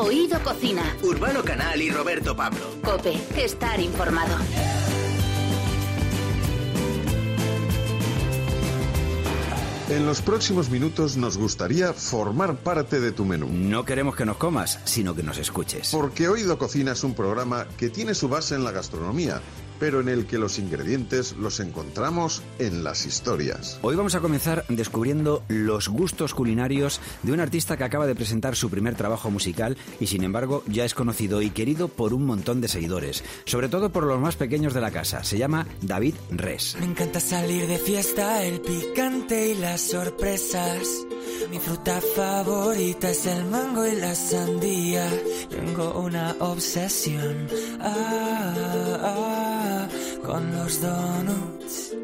Oído Cocina. Urbano Canal y Roberto Pablo. Cope, estar informado. En los próximos minutos nos gustaría formar parte de tu menú. No queremos que nos comas, sino que nos escuches. Porque Oído Cocina es un programa que tiene su base en la gastronomía, pero en el que los ingredientes los encontramos en las historias. Hoy vamos a comenzar descubriendo los gustos culinarios de un artista que acaba de presentar su primer trabajo musical y sin embargo ya es conocido y querido por un montón de seguidores, sobre todo por los más pequeños de la casa. Se llama David Res. Me encanta salir de fiesta, el picante y las sorpresas. Mi fruta favorita es el mango y la sandía. Tengo una obsesión ah, ah, con los donuts.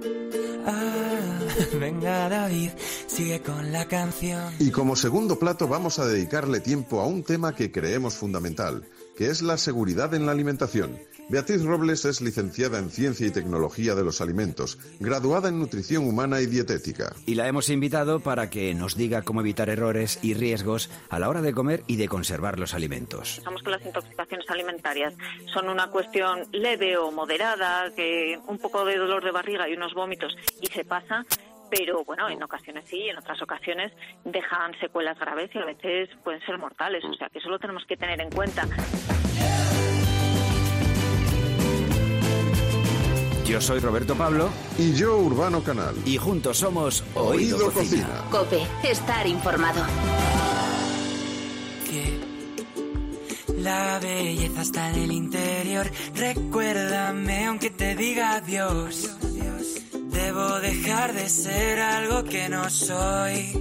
Ah, venga David, sigue con la canción. Y como segundo plato vamos a dedicarle tiempo a un tema que creemos fundamental, que es la seguridad en la alimentación. Beatriz Robles es licenciada en Ciencia y Tecnología de los Alimentos, graduada en Nutrición Humana y Dietética. Y la hemos invitado para que nos diga cómo evitar errores y riesgos a la hora de comer y de conservar los alimentos. Estamos con las intoxicaciones alimentarias. Son una cuestión leve o moderada, que un poco de dolor de barriga y unos vómitos y se pasa, pero bueno, en ocasiones sí, en otras ocasiones dejan secuelas graves y a veces pueden ser mortales, o sea que eso lo tenemos que tener en cuenta. Yo soy Roberto Pablo Y yo, Urbano Canal. y juntos somos Oído Oído, Cocina. Cocina. Cope, estar informado. que la belleza está en el interior. Recuérdame aunque te diga adiós. Debo dejar de ser algo que no soy.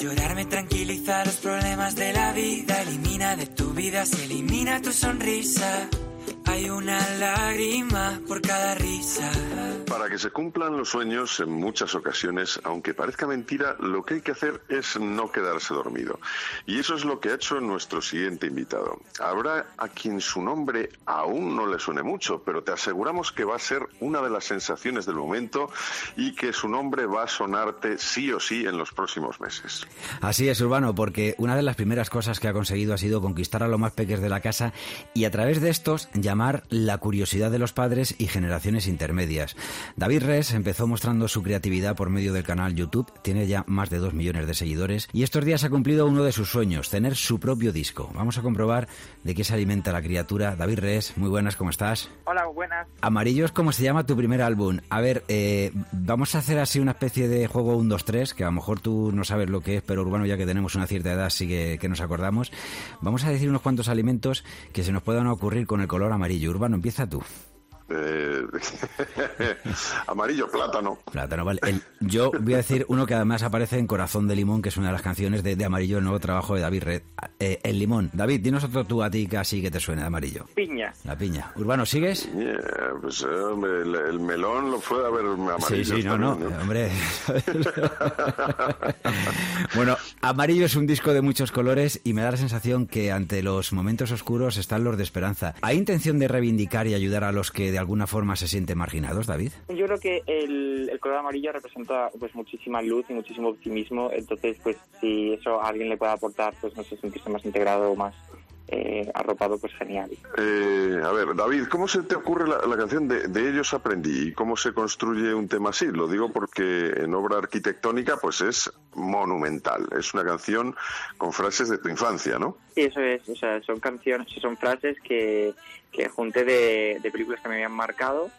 Llorar me tranquiliza los problemas de la vida. Elimina de tu vida, se elimina tu sonrisa. Hay una lágrima por cada risa. Para que se cumplan los sueños, en muchas ocasiones, aunque parezca mentira, lo que hay que hacer es no quedarse dormido. Y eso es lo que ha hecho nuestro siguiente invitado. Habrá a quien su nombre aún no le suene mucho, pero te aseguramos que va a ser una de las sensaciones del momento y que su nombre va a sonarte sí o sí en los próximos meses. Así es, Urbano, porque una de las primeras cosas que ha conseguido ha sido conquistar a los más pequeños de la casa y a través de estos llamar la curiosidad de los padres y generaciones intermedias. David Res empezó mostrando su creatividad por medio del canal YouTube, tiene ya más de dos millones de seguidores y estos días ha cumplido uno de sus sueños, tener su propio disco. Vamos a comprobar de qué se alimenta la criatura. David Res, muy buenas, ¿cómo estás? Hola, buenas. Amarillos, ¿cómo se llama tu primer álbum? A ver, eh, vamos a hacer así una especie de juego 1, 2, 3, que a lo mejor tú no sabes lo que es, pero Urbano, ya que tenemos una cierta edad, sí que, que nos acordamos. Vamos a decir unos cuantos alimentos que se nos puedan ocurrir con el color amarillo. Urbano, empieza tú. Eh, amarillo, plátano. Plátano, vale. El- yo voy a decir uno que además aparece en Corazón de Limón, que es una de las canciones de, de Amarillo, el nuevo trabajo de David Red. Eh, el limón. David, dinos otro tú a ti casi que te suene de amarillo. Piña. La piña. Urbano, ¿sigues? Yeah, pues eh, hombre, el, el melón lo puede haber amarillo. Sí, sí, no, no, hombre. bueno, Amarillo es un disco de muchos colores y me da la sensación que ante los momentos oscuros están los de esperanza. ¿Hay intención de reivindicar y ayudar a los que de alguna forma se sienten marginados, David? Yo creo que el, el color amarillo representa pues muchísima luz y muchísimo optimismo, entonces pues si eso a alguien le puede aportar pues no sé, sentirse más integrado o más eh, arropado, pues genial. Eh, a ver, David, ¿cómo se te ocurre la, la canción de, de Ellos aprendí y cómo se construye un tema así? Lo digo porque en obra arquitectónica pues es monumental. Es una canción con frases de tu infancia, ¿no? Sí, eso es, o sea, son canciones, son frases que, que junté de, de películas que me habían marcado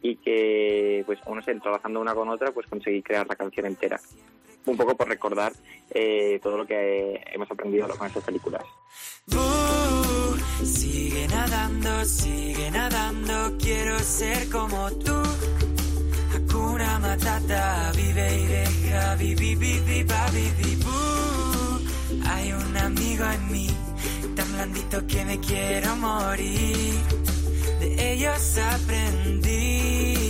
y que, pues, no sé, trabajando una con otra, pues conseguí crear la canción entera. Un poco por recordar eh, todo lo que hemos aprendido con esas películas. Sigue nadando, sigue nadando, quiero ser como tú. Hakuna Matata, vive y deja, vivi, vivi, vivi. Hay un amigo en mí, tan blandito que me quiero morir. De ellos aprendí.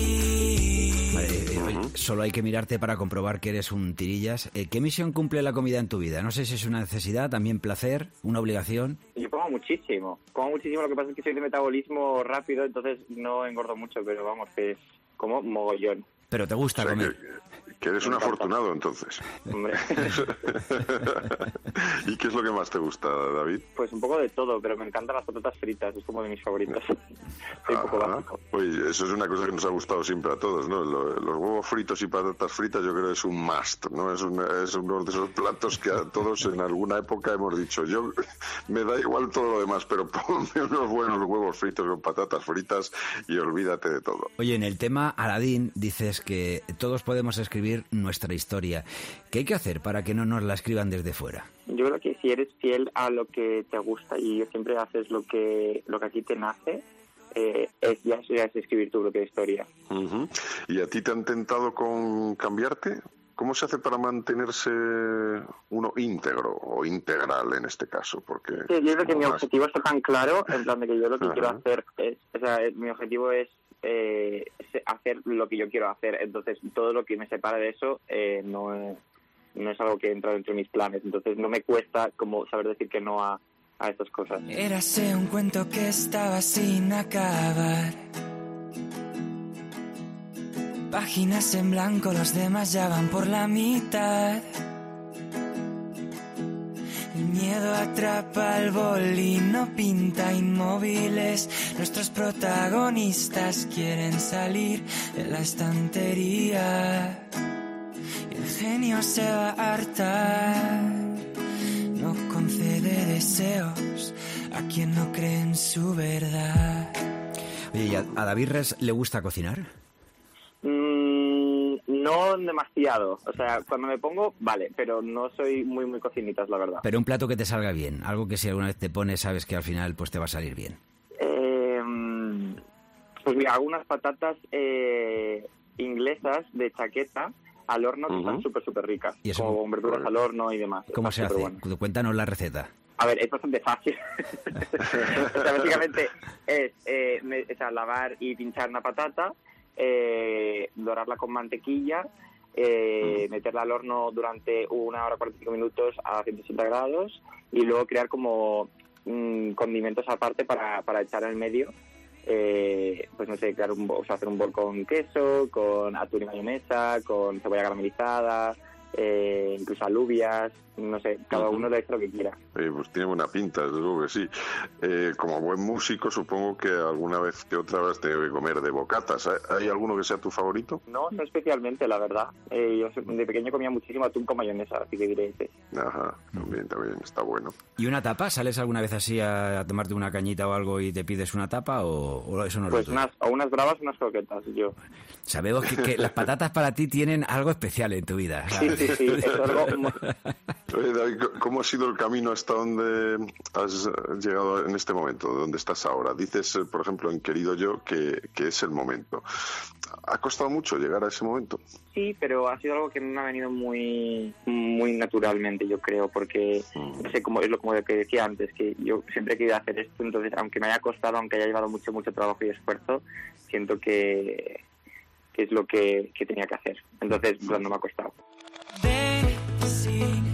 Oye, solo hay que mirarte para comprobar que eres un tirillas. Eh, ¿Qué misión cumple la comida en tu vida? No sé si es una necesidad, también placer, una obligación. Yo como muchísimo, como muchísimo, lo que pasa es que soy de metabolismo rápido, entonces no engordo mucho, pero vamos, que es como mogollón. Pero te gusta O sea, comer. que, Que eres un afortunado entonces. Hombre, ¿Y qué es lo que más te gusta, David? pues un poco de todo, pero me encantan las patatas fritas, es como de mis favoritas. Soy un poco básico. Oye, eso es una cosa que nos ha gustado siempre a todos, ¿no? Lo- Los huevos fritos y patatas fritas yo creo que es un must, ¿no? Es, una- es uno de esos platos que a todos en alguna época hemos dicho, yo me da igual todo lo demás, pero ponme unos buenos huevos fritos con patatas fritas y olvídate de todo. Oye, en el tema Aladín dices que todos podemos escribir nuestra historia. ¿Qué hay que hacer para que no nos la escriban desde fuera? Yo creo que si eres fiel a lo que te gusta y siempre haces lo que lo que aquí te nace, eh, es, ya, ya es escribir tu propia historia. Ujú. ¿Y a ti te han tentado con cambiarte? ¿Cómo se hace para mantenerse uno íntegro o integral en este caso? Porque Sí, yo creo que mi objetivo está tan claro, en plan de que yo lo que Ajá. quiero hacer es, o sea, mi objetivo es eh, hacer lo que yo quiero hacer, entonces todo lo que me separa de eso eh, no, no es algo que entra dentro de mis planes, entonces no me cuesta como saber decir que no a, a estas cosas. Érase un cuento que estaba sin acabar. Páginas en blanco, los demás ya van por la mitad. El miedo atrapa al boli, no pinta inmóviles. Nuestros protagonistas quieren salir de la estantería. El genio se va a hartar. No concede deseos a quien no cree en su verdad. Oye, ¿y a, a David Res le gusta cocinar? No demasiado, o sea, cuando me pongo, vale, pero no soy muy, muy cocinitas, la verdad. Pero un plato que te salga bien, algo que si alguna vez te pones sabes que al final pues te va a salir bien. Eh, pues mira, hago unas patatas eh, inglesas de chaqueta al horno que están súper, súper ricas. ¿Y eso Con verduras al horno y demás. ¿Cómo se hace? Cuéntanos la receta. A ver, es bastante fácil. o sea, básicamente es eh, me- o sea, lavar y pinchar una patata, eh, dorarla con mantequilla, eh, meterla al horno durante una hora 45 minutos a 180 grados y luego crear como mm, condimentos aparte para, para echar en el medio. Eh, pues no sé, crear un, o sea, hacer un bol con queso, con atún y mayonesa, con cebolla caramelizada, eh, incluso alubias, no sé, cada uno le echa lo que quiera. Eh, pues tiene buena pinta, desde luego que sí. Eh, como buen músico, supongo que alguna vez que otra vez tenido que comer de bocatas. ¿Hay- ¿Hay alguno que sea tu favorito? No, no especialmente, la verdad. Eh, yo de pequeño comía muchísimo atún con mayonesa, así que diré ese. Ajá, también, también está bueno. ¿Y una tapa? ¿Sales alguna vez así a, a tomarte una cañita o algo y te pides una tapa o, o eso no es lo Pues tuyo? unas, o unas bravas unas croquetas, yo. Sabemos que, que las patatas para ti tienen algo especial en tu vida. Sí, sí, sí, es algo... David, ¿cómo ha sido el camino hasta donde has llegado en este momento, donde estás ahora? Dices, eh, por ejemplo, en Querido Yo, que, que es el momento. ¿Ha costado mucho llegar a ese momento? Sí, pero ha sido algo que me ha venido muy muy naturalmente, yo creo, porque no sé, como es lo como que decía antes, que yo siempre he querido hacer esto, entonces aunque me haya costado, aunque haya llevado mucho mucho trabajo y esfuerzo, siento que, que es lo que, que tenía que hacer. Entonces, pues, no me ha costado. Ven sin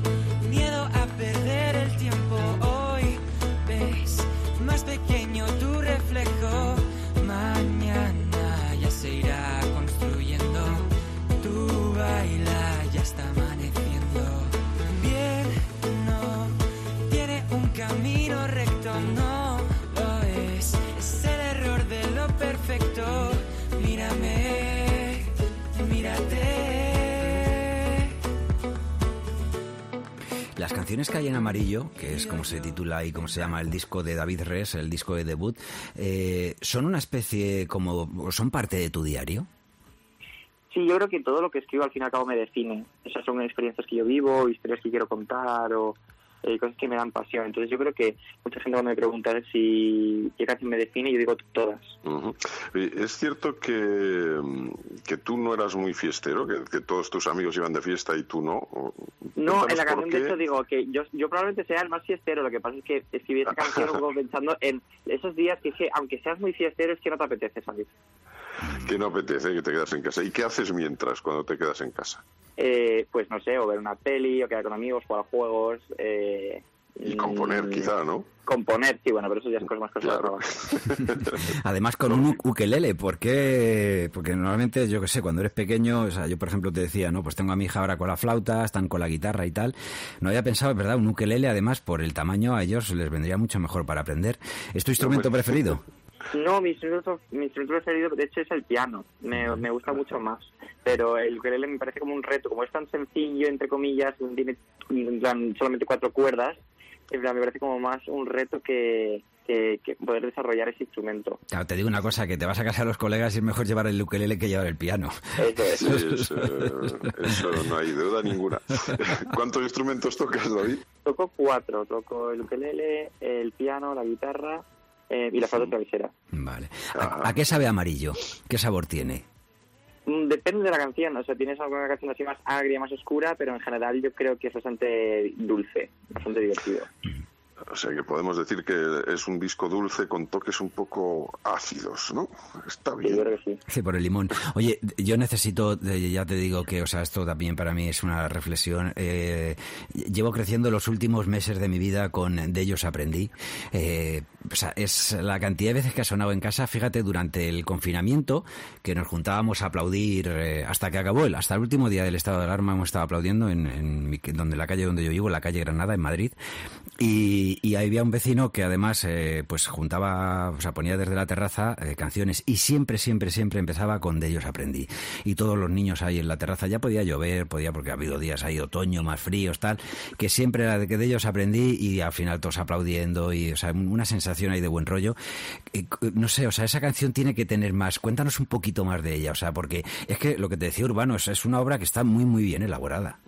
Las canciones que hay en amarillo, que es como se titula y como se llama el disco de David Res, el disco de debut, eh, son una especie como, son parte de tu diario. Sí, yo creo que todo lo que escribo al fin y al cabo me define. Esas son experiencias que yo vivo, historias que quiero contar o eh, cosas que me dan pasión. Entonces yo creo que mucha gente cuando me pregunta si qué canción me define, yo digo todas. ¿Es cierto que, mm, que tú no eras muy fiestero? Que, que todos tus amigos iban de fiesta y tú no? No, en la canción de hecho digo que yo, yo probablemente sea el más fiestero. Lo que pasa es que escribí esa canción pensando en esos días que, es que aunque seas muy fiestero es que no te apetece salir. Que no apetece, que te quedas en casa. ¿Y qué haces mientras cuando te quedas en casa? Eh, pues no sé, o ver una peli, o quedar con amigos, jugar juegos, eh, Y componer, Mm, quizá, ¿no? Componer, sí, bueno, pero eso ya es cosa más cosa Claro. Además con un ukelele, ¿por qué? Porque normalmente, yo que sé, cuando eres pequeño, o sea, yo por ejemplo te decía, ¿no? Pues tengo a mi hija ahora con la flauta, están con la guitarra y tal. No había pensado, ¿verdad? Un ukelele, además, por el tamaño, a ellos les vendría mucho mejor para aprender. ¿Es tu instrumento pues, preferido? No, mi instrumento, mi instrumento preferido, de hecho, es el piano. Me, me gusta mucho más. Pero el ukelele me parece como un reto. Como es tan sencillo, entre comillas, tiene solamente cuatro cuerdas, me parece como más un reto que, que, que poder desarrollar ese instrumento. Claro, te digo una cosa, que te vas a casa a los colegas y es mejor llevar el ukelele que llevar el piano. Eso es. Sí, es, eso no hay duda ninguna. ¿Cuántos instrumentos tocas, David? Toco cuatro. Toco el ukelele, el piano, la guitarra eh, y la flauta travesera. Vale. ¿A, a qué sabe amarillo? ¿Qué sabor tiene? Mm, Depende de la canción, o sea, tienes alguna canción así más agria, más oscura, pero en general yo creo que es bastante dulce, bastante divertido. O sea que podemos decir que es un disco dulce con toques un poco ácidos, ¿no? Está bien. sí. Sí, por el limón. Oye, yo necesito, de- ya te digo que, o sea, esto también para mí es una reflexión. eh, llevo creciendo los últimos meses de mi vida con De ellos aprendí. Eh, o sea, es la cantidad de veces que ha sonado en casa, fíjate, durante el confinamiento, que nos juntábamos a aplaudir eh, hasta que acabó el, hasta el último día del estado de alarma hemos estado aplaudiendo en, en mi- donde la calle donde yo vivo, la calle Granada, en Madrid. Y, y había un vecino que además eh, pues juntaba, o sea, ponía desde la terraza eh, canciones y siempre, siempre, siempre empezaba con De ellos aprendí. Y todos los niños ahí en la terraza, ya podía llover, podía porque ha habido días ahí otoño, más fríos, tal, que siempre era de que de ellos aprendí y al final todos aplaudiendo y, o sea, una sensación ahí de buen rollo. Eh, no sé, o sea, esa canción tiene que tener más. Cuéntanos un poquito más de ella, o sea, porque es que lo que te decía Urbano es, es una obra que está muy, muy bien elaborada.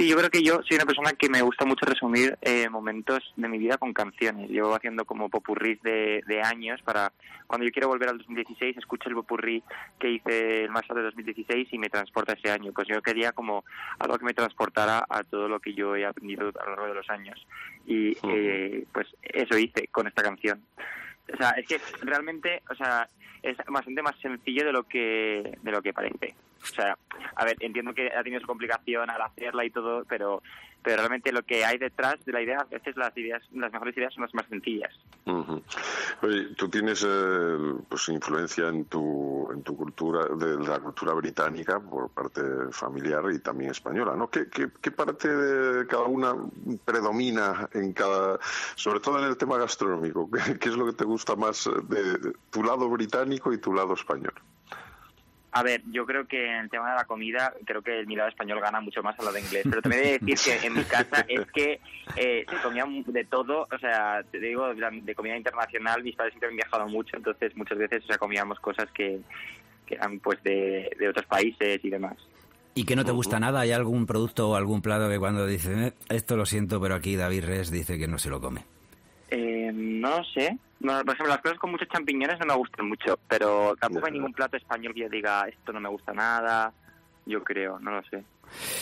Sí, yo creo que yo soy una persona que me gusta mucho resumir eh, momentos de mi vida con canciones. Llevo haciendo como popurrís de, de años para cuando yo quiero volver al 2016 escucho el popurrí que hice el más de 2016 y me transporta ese año. Pues yo quería como algo que me transportara a todo lo que yo he aprendido a lo largo de los años y eh, pues eso hice con esta canción. O sea, es que realmente, o sea, es bastante más sencillo de lo que de lo que parece. O sea, a ver, entiendo que ha tenido su complicación al hacerla y todo, pero pero realmente lo que hay detrás de la idea, a veces las ideas, las mejores ideas son las más sencillas. Oye, tú tienes eh, pues influencia en tu en tu cultura de la cultura británica por parte familiar y también española, ¿no? ¿Qué, qué, qué parte de cada una predomina en cada, sobre todo en el tema gastronómico? ¿Qué, es lo que te gusta más de, de tu lado británico y tu lado español? A ver, yo creo que en el tema de la comida, creo que mi lado español gana mucho más a lo de inglés. Pero también he de decir que en mi casa es que eh, se comía de todo, o sea, te digo, de de comida internacional, mis padres siempre han viajado mucho, entonces muchas veces o sea, comíamos cosas que, que eran pues de, de otros países y demás. ¿Y que no te gusta nada? ¿Hay algún producto o algún plato que cuando dicen, "Eh, esto lo siento, pero aquí David Res dice que no se lo come? Eh, no sé. No, por ejemplo, las cosas con muchos champiñones no me gustan mucho, pero tampoco hay ningún plato español que yo diga esto no me gusta nada. Yo creo, no lo sé.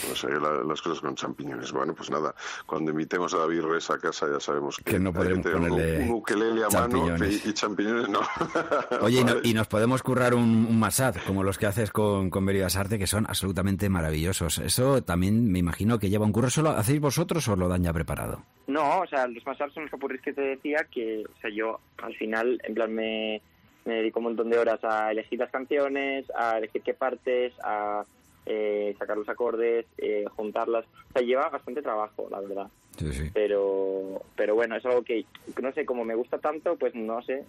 No sé, la- las cosas con champiñones. Bueno, pues nada, cuando invitemos a David Res a casa ya sabemos que, Que no hay podremos tener un- ponerle un, ukelele a mano y, y champiñones no. Oye, y, no- Vale. y nos podemos currar un, un masad, como los que haces con, con Mérida Arte, que son absolutamente maravillosos. Eso también me imagino que lleva un curro. ¿Solo hacéis vosotros o lo dan ya preparado? No, o sea, los mashups son los popurrís que te decía que, o sea, yo al final, en plan, me, me dedico un montón de horas a elegir las canciones, a elegir qué partes, a eh, sacar los acordes, eh, juntarlas. O sea, lleva bastante trabajo, la verdad. Sí, sí. Pero, pero bueno, es algo que, no sé, como me gusta tanto, pues no sé.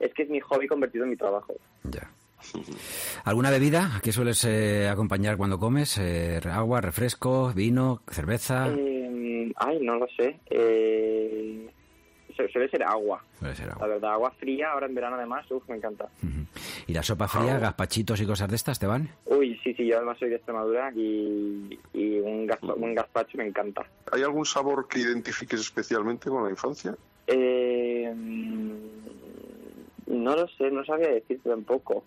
es que es mi hobby convertido en mi trabajo. Ya. ¿Alguna bebida que sueles eh, acompañar cuando comes? Eh, agua, refresco, vino, cerveza. Eh, ay, no lo sé. Eh, su- suele ser agua. Suele ser La agua. verdad, agua fría, ahora en verano además, uf, me encanta. ¿Y la sopa fría, gazpachitos y cosas de estas te van? Uy, sí, sí, yo además soy de Extremadura y, y un, gazpa- un gazpacho me encanta. ¿Hay algún sabor que identifiques especialmente con la infancia? Eh, no lo sé, no sabía decirte tampoco.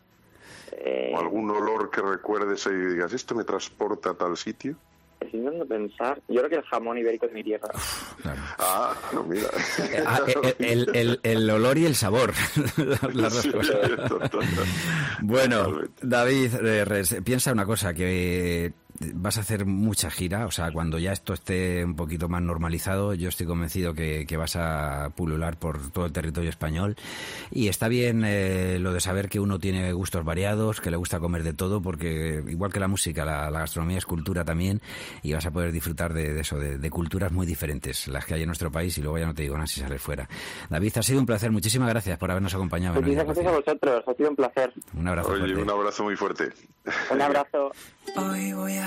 Eh, ¿O algún olor que recuerdes y digas, esto me transporta a tal sitio? Estoy intentando pensar. Yo creo que el jamón ibérico de mi tierra. Claro. Ah, no, mira. Ah, eh, el, el- el olor y el sabor. Las dos Sí. Bueno. David eh, Res, piensa una cosa, que vas a hacer mucha gira, o sea, cuando ya esto esté un poquito más normalizado, yo estoy convencido que, vas a pulular por todo el territorio español. Y está bien eh, lo de saber que uno tiene gustos variados, que le gusta comer de todo, porque igual que la música, la, gastronomía es cultura también, y vas a poder disfrutar de, eso, de, culturas muy diferentes, las que hay en nuestro país, y luego ya no te digo nada si sales fuera. David, ha sido un placer, muchísimas gracias por habernos acompañado. Muchas gracias a vosotros, ha sido un placer. Un abrazo. un abrazo muy fuerte. Un abrazo. Hoy voy a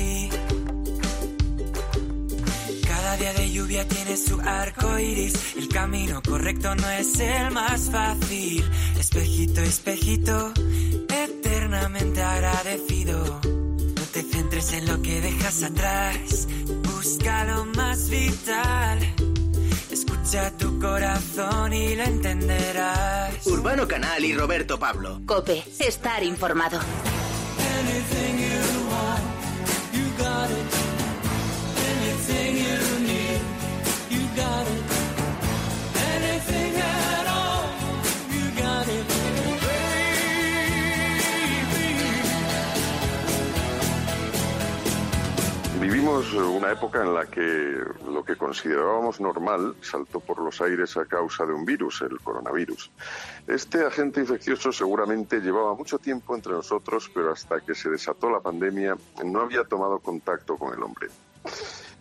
día de lluvia tiene su arco iris. El camino correcto no es el más fácil. Espejito, espejito, eternamente agradecido. No te centres en lo que dejas atrás. Busca lo más vital. Escucha tu corazón y lo entenderás. Urbano Canal y Roberto Pablo. Cope, estar informado. Vivimos una época en la que lo que considerábamos normal saltó por los aires a causa de un virus, el coronavirus. Este agente infeccioso seguramente llevaba mucho tiempo entre nosotros, pero hasta que se desató la pandemia no había tomado contacto con el hombre.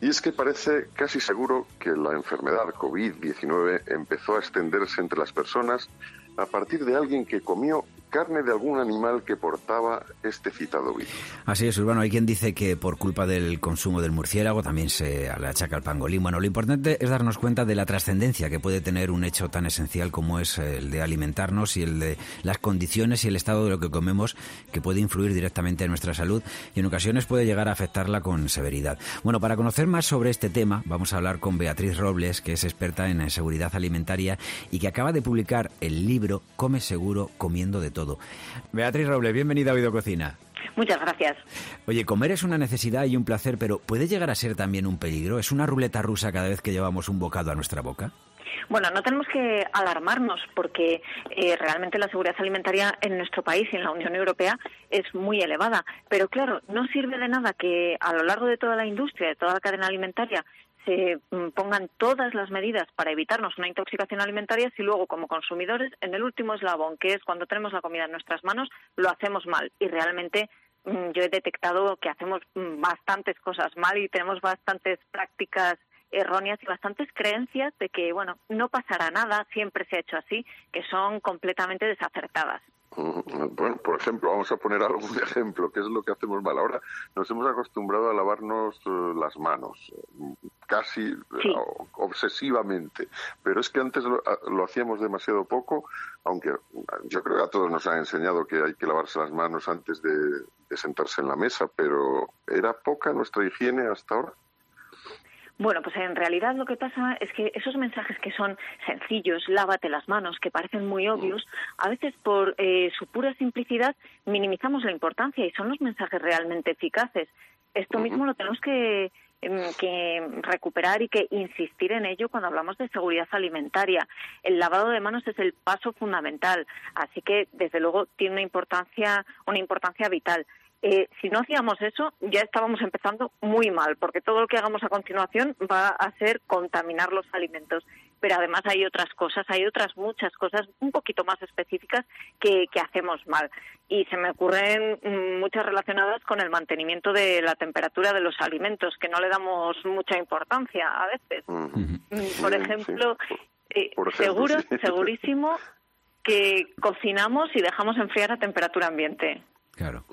Y es que parece casi seguro que la enfermedad COVID-19 empezó a extenderse entre las personas a partir de alguien que comió carne de algún animal que portaba este citado virus. Así es, Urbano. Hay quien dice que por culpa del consumo del murciélago también se le achaca al pangolín. Bueno, lo importante es darnos cuenta de la trascendencia que puede tener un hecho tan esencial como es el de alimentarnos y el de las condiciones y el estado de lo que comemos que puede influir directamente en nuestra salud y en ocasiones puede llegar a afectarla con severidad. Bueno, para conocer más sobre este tema vamos a hablar con Beatriz Robles, que es experta en seguridad alimentaria y que acaba de publicar el libro Come seguro comiendo de todo Beatriz Roble, bienvenida a Oído Cocina. Muchas gracias. Oye, comer es una necesidad y un placer, pero ¿puede llegar a ser también un peligro? ¿Es una ruleta rusa cada vez que llevamos un bocado a nuestra boca? Bueno, no tenemos que alarmarnos porque eh, realmente la seguridad alimentaria en nuestro país y en la Unión Europea es muy elevada. Pero claro, no sirve de nada que a lo largo de toda la industria, de toda la cadena alimentaria, se mm, pongan todas las medidas para evitarnos una intoxicación alimentaria si luego como consumidores en el último eslabón, que es cuando tenemos la comida en nuestras manos, lo hacemos mal y realmente mm, yo he detectado que hacemos mm, bastantes cosas mal y tenemos bastantes prácticas erróneas y bastantes creencias de que, bueno, no pasará nada, siempre se ha hecho así, que son completamente desacertadas. Bueno, por ejemplo, vamos a poner algún ejemplo, ¿qué es lo que hacemos mal? Ahora nos hemos acostumbrado a lavarnos eh, las manos casi obsesivamente. Pero es que antes lo, lo, hacíamos demasiado poco, aunque yo creo que a todos nos han enseñado que hay que lavarse las manos antes de, de sentarse en la mesa, pero ¿era poca nuestra higiene hasta ahora? Bueno, pues en realidad lo que pasa es que esos mensajes que son sencillos, lávate las manos, que parecen muy obvios, a veces por eh, su pura simplicidad minimizamos la importancia y son los mensajes realmente eficaces. Esto mismo lo tenemos que, que recuperar y que insistir en ello cuando hablamos de seguridad alimentaria. El lavado de manos es el paso fundamental, así que desde luego tiene una importancia, una importancia vital. Eh, si no hacíamos eso, ya estábamos empezando muy mal, porque todo lo que hagamos a continuación va a ser contaminar los alimentos. Pero además hay otras cosas, hay otras muchas cosas un poquito más específicas que, hacemos mal. Y se me ocurren mm, muchas relacionadas con el mantenimiento de la temperatura de los alimentos, que no le damos mucha importancia a veces. Mm, por ejemplo, eh, seguro, segurísimo que cocinamos y dejamos enfriar a temperatura ambiente. Claro.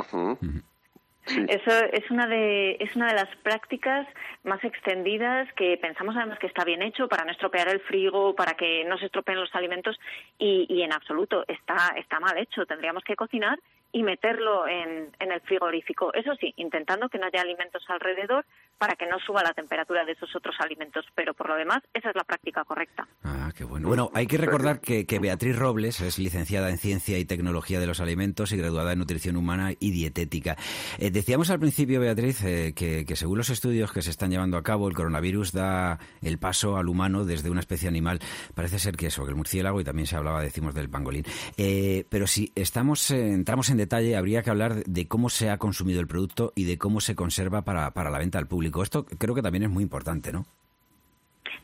Eso es una de es una de las prácticas más extendidas que pensamos además que está bien hecho para no estropear el frigo, para que no se estropeen los alimentos y, y en absoluto está está mal hecho. Tendríamos que cocinar y meterlo en, en el frigorífico. Eso sí, intentando que no haya alimentos alrededor para que no suba la temperatura de esos otros alimentos. Pero por lo demás, esa es la práctica correcta. Ah, qué bueno. Bueno, hay que recordar que, Beatriz Robles es licenciada en Ciencia y Tecnología de los Alimentos y graduada en Nutrición Humana y Dietética. Eh, decíamos al principio, Beatriz, eh, que, según los estudios que se están llevando a cabo, el coronavirus da el paso al humano desde una especie animal. Parece ser que eso, que el murciélago, y también se hablaba, decimos, del pangolín. Eh, pero si estamos, entramos en detalle, habría que hablar de cómo se ha consumido el producto y de cómo se conserva para, para la venta al público. Esto creo que también es muy importante, ¿no?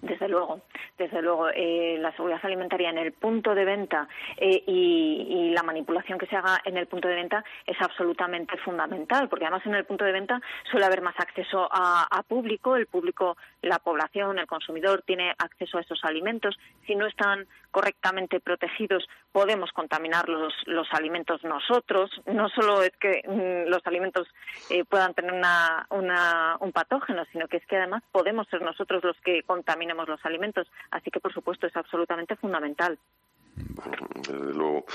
Desde luego, desde luego, eh, la seguridad alimentaria en el punto de venta eh, y, la manipulación que se haga en el punto de venta es absolutamente fundamental, porque además en el punto de venta suele haber más acceso a, público, el público, la población, el consumidor tiene acceso a esos alimentos. Si no están correctamente protegidos, podemos contaminar los, los alimentos nosotros. No solo es que mm, los alimentos eh, puedan tener una, una, un patógeno, sino que es que además podemos ser nosotros los que contaminemos los alimentos. Así que, por supuesto, es absolutamente fundamental. Desde luego.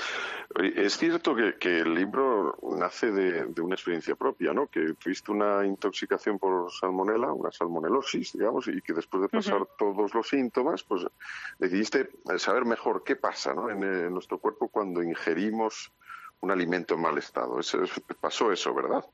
Es cierto que, el libro nace de, una experiencia propia, ¿no? Que tuviste una intoxicación por salmonela, una salmonelosis, digamos, y que después de pasar todos los síntomas, pues decidiste saber mejor qué pasa ¿no? en, nuestro cuerpo cuando ingerimos un alimento en mal estado. Eso, pasó eso, ¿verdad?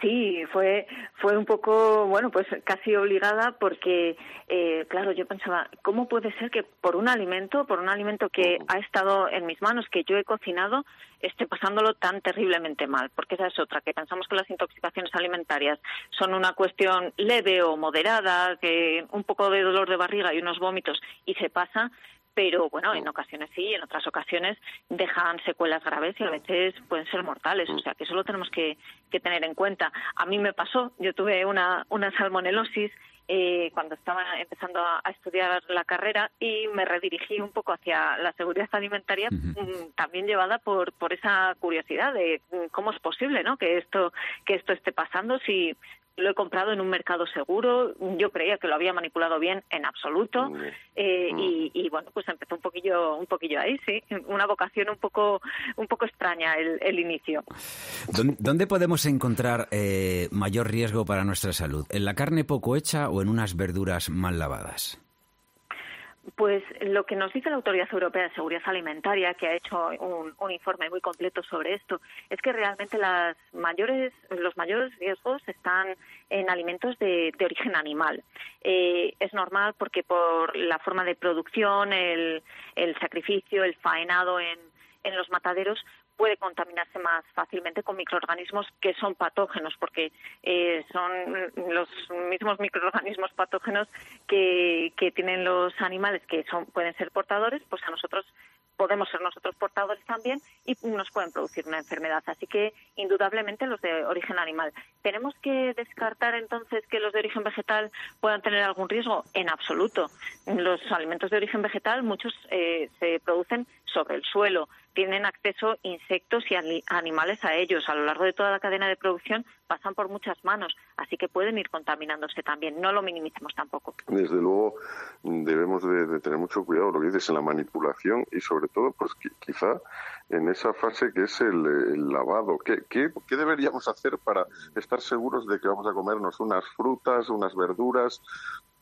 Sí, fue fue un poco, bueno, pues casi obligada porque, eh, claro, yo pensaba, ¿cómo puede ser que por un alimento, por un alimento que ha estado en mis manos, que yo he cocinado, esté pasándolo tan terriblemente mal? Porque esa es otra, que pensamos que las intoxicaciones alimentarias son una cuestión leve o moderada, que un poco de dolor de barriga y unos vómitos y se pasa, pero bueno, en ocasiones sí, en otras ocasiones dejan secuelas graves y a veces pueden ser mortales, o sea que eso lo tenemos que, tener en cuenta. A mí me pasó, yo tuve una, una salmonelosis eh, cuando estaba empezando a, estudiar la carrera y me redirigí un poco hacia la seguridad alimentaria, mm, también llevada por, por esa curiosidad de mm, cómo es posible ¿no? que, esto, que esto esté pasando si lo he comprado en un mercado seguro. Yo creía que lo había manipulado bien, en absoluto. Eh, mm. y, bueno, pues empezó un poquillo, un poquillo ahí, sí. Una vocación un poco, un poco extraña el, inicio. ¿Dónde podemos encontrar eh, mayor riesgo para nuestra salud? ¿En la carne poco hecha o en unas verduras mal lavadas? Pues lo que nos dice la Autoridad Europea de Seguridad Alimentaria, que ha hecho un, informe muy completo sobre esto, es que realmente las mayores, los mayores riesgos están en alimentos de, origen animal. Eh, es normal porque por la forma de producción, el, el sacrificio, el faenado en, en los mataderos, puede contaminarse más fácilmente con microorganismos que son patógenos, porque eh, son los mismos microorganismos patógenos que, tienen los animales que son, pueden ser portadores, pues a nosotros podemos ser nosotros portadores también y nos pueden producir una enfermedad. Así que, indudablemente, los de origen animal. ¿Tenemos que descartar entonces que los de origen vegetal puedan tener algún riesgo? En absoluto. Los alimentos de origen vegetal, muchos eh, se producen sobre el suelo, tienen acceso insectos y animales a ellos. A lo largo de toda la cadena de producción pasan por muchas manos, así que pueden ir contaminándose también. No lo minimicemos tampoco. Desde luego debemos de, tener mucho cuidado, lo que dices, en la manipulación y sobre todo, pues quizá en esa fase que es el, lavado. ¿Qué, ¿Qué, qué, deberíamos hacer para estar seguros de que vamos a comernos unas frutas, unas verduras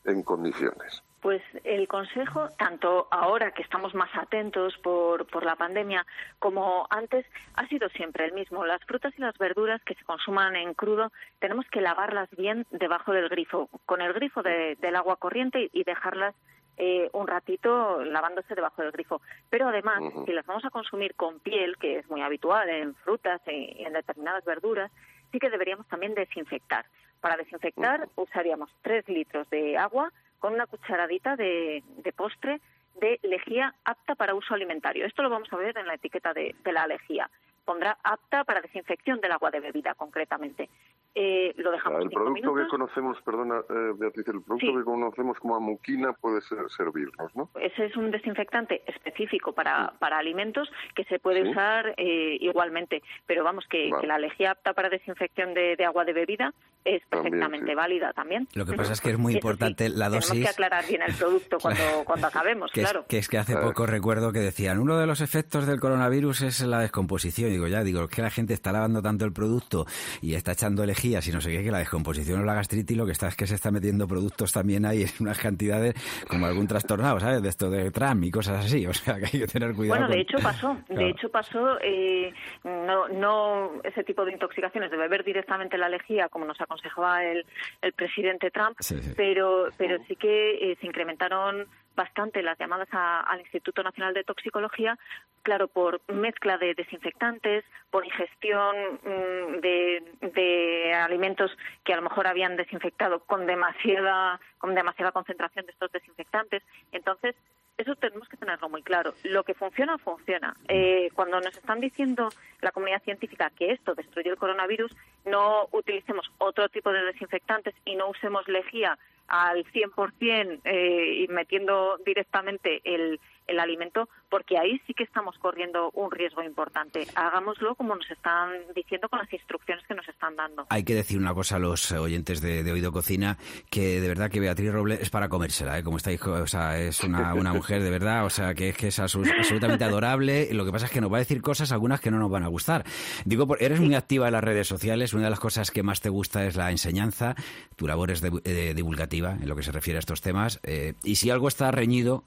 en condiciones? Pues el consejo, tanto ahora que estamos más atentos por, por la pandemia como antes, ha sido siempre el mismo. Las frutas y las verduras que se consuman en crudo tenemos que lavarlas bien debajo del grifo, con el grifo del agua corriente y dejarlas eh, un ratito lavándose debajo del grifo. Pero además, si las vamos a consumir con piel, que es muy habitual en frutas y en determinadas verduras, sí que deberíamos también desinfectar. Para desinfectar usaríamos tres litros de agua con una cucharadita de, postre de lejía apta para uso alimentario. Esto lo vamos a ver en la etiqueta de, la lejía. Pondrá apta para desinfección del agua de bebida, concretamente. Eh, lo dejamos el producto que conocemos, perdona eh, Beatriz, el producto que conocemos como amuquina puede servirnos, ¿no? Ese es un desinfectante específico para, para alimentos que se puede usar eh, igualmente, pero vamos que, la lejía apta para desinfección de, agua de bebida es perfectamente válida también. Lo que pasa es que es muy importante la dosis. Tenemos que aclarar bien el producto cuando, cuando acabemos, que claro. Es, que es que hace poco recuerdo que decían uno de los efectos del coronavirus es la descomposición. Digo ya, digo, es que la gente está lavando tanto el producto y está echando lejía y no sé qué, que la descomposición o la gastritis lo que está es que se está metiendo productos también ahí en unas cantidades como algún trastornado, ¿sabes? De esto de tram y cosas así, o sea que hay que tener cuidado. Bueno, de hecho pasó, de hecho pasó, eh, no, no ese tipo de intoxicaciones de beber directamente la lejía como nos aconsejaba el, el presidente Trump, pero pero sí que eh, se incrementaron bastante las llamadas al Instituto Nacional de Toxicología, claro, por mezcla de desinfectantes, por ingestión mm, de, alimentos que a lo mejor habían desinfectado con demasiada, con demasiada concentración de estos desinfectantes. Entonces, eso tenemos que tenerlo muy claro. Lo que funciona, funciona. Eh, cuando nos están diciendo la comunidad científica que esto destruye el coronavirus, no utilicemos otro tipo de desinfectantes y no usemos lejía al 100% eh, y metiendo directamente el, el alimento, porque ahí sí que estamos corriendo un riesgo importante. Hagámoslo como nos están diciendo con las instrucciones que nos están dando. Hay que decir una cosa a los oyentes de, Oído Cocina, que de verdad que Beatriz Roble es para comérsela, ¿eh? como estáis, o sea, es una, mujer de verdad, o sea, que es que es absolutamente adorable. Lo que pasa es que nos va a decir cosas, algunas que no nos van a gustar. Digo, eres muy activa en las redes sociales, una de las cosas que más te gusta es la enseñanza, tu labor es eh, divulgativa en lo que se refiere a estos temas, eh, y si algo está reñido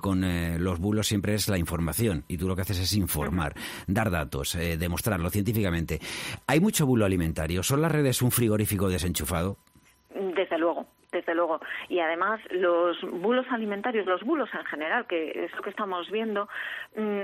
con los bulos siempre es la información y tú lo que haces es informar, dar datos, eh, demostrarlo científicamente. ¿Hay mucho bulo alimentario? ¿Son las redes un frigorífico desenchufado? Luego. Y además, los bulos alimentarios, los bulos en general, que es lo que estamos viendo, mm,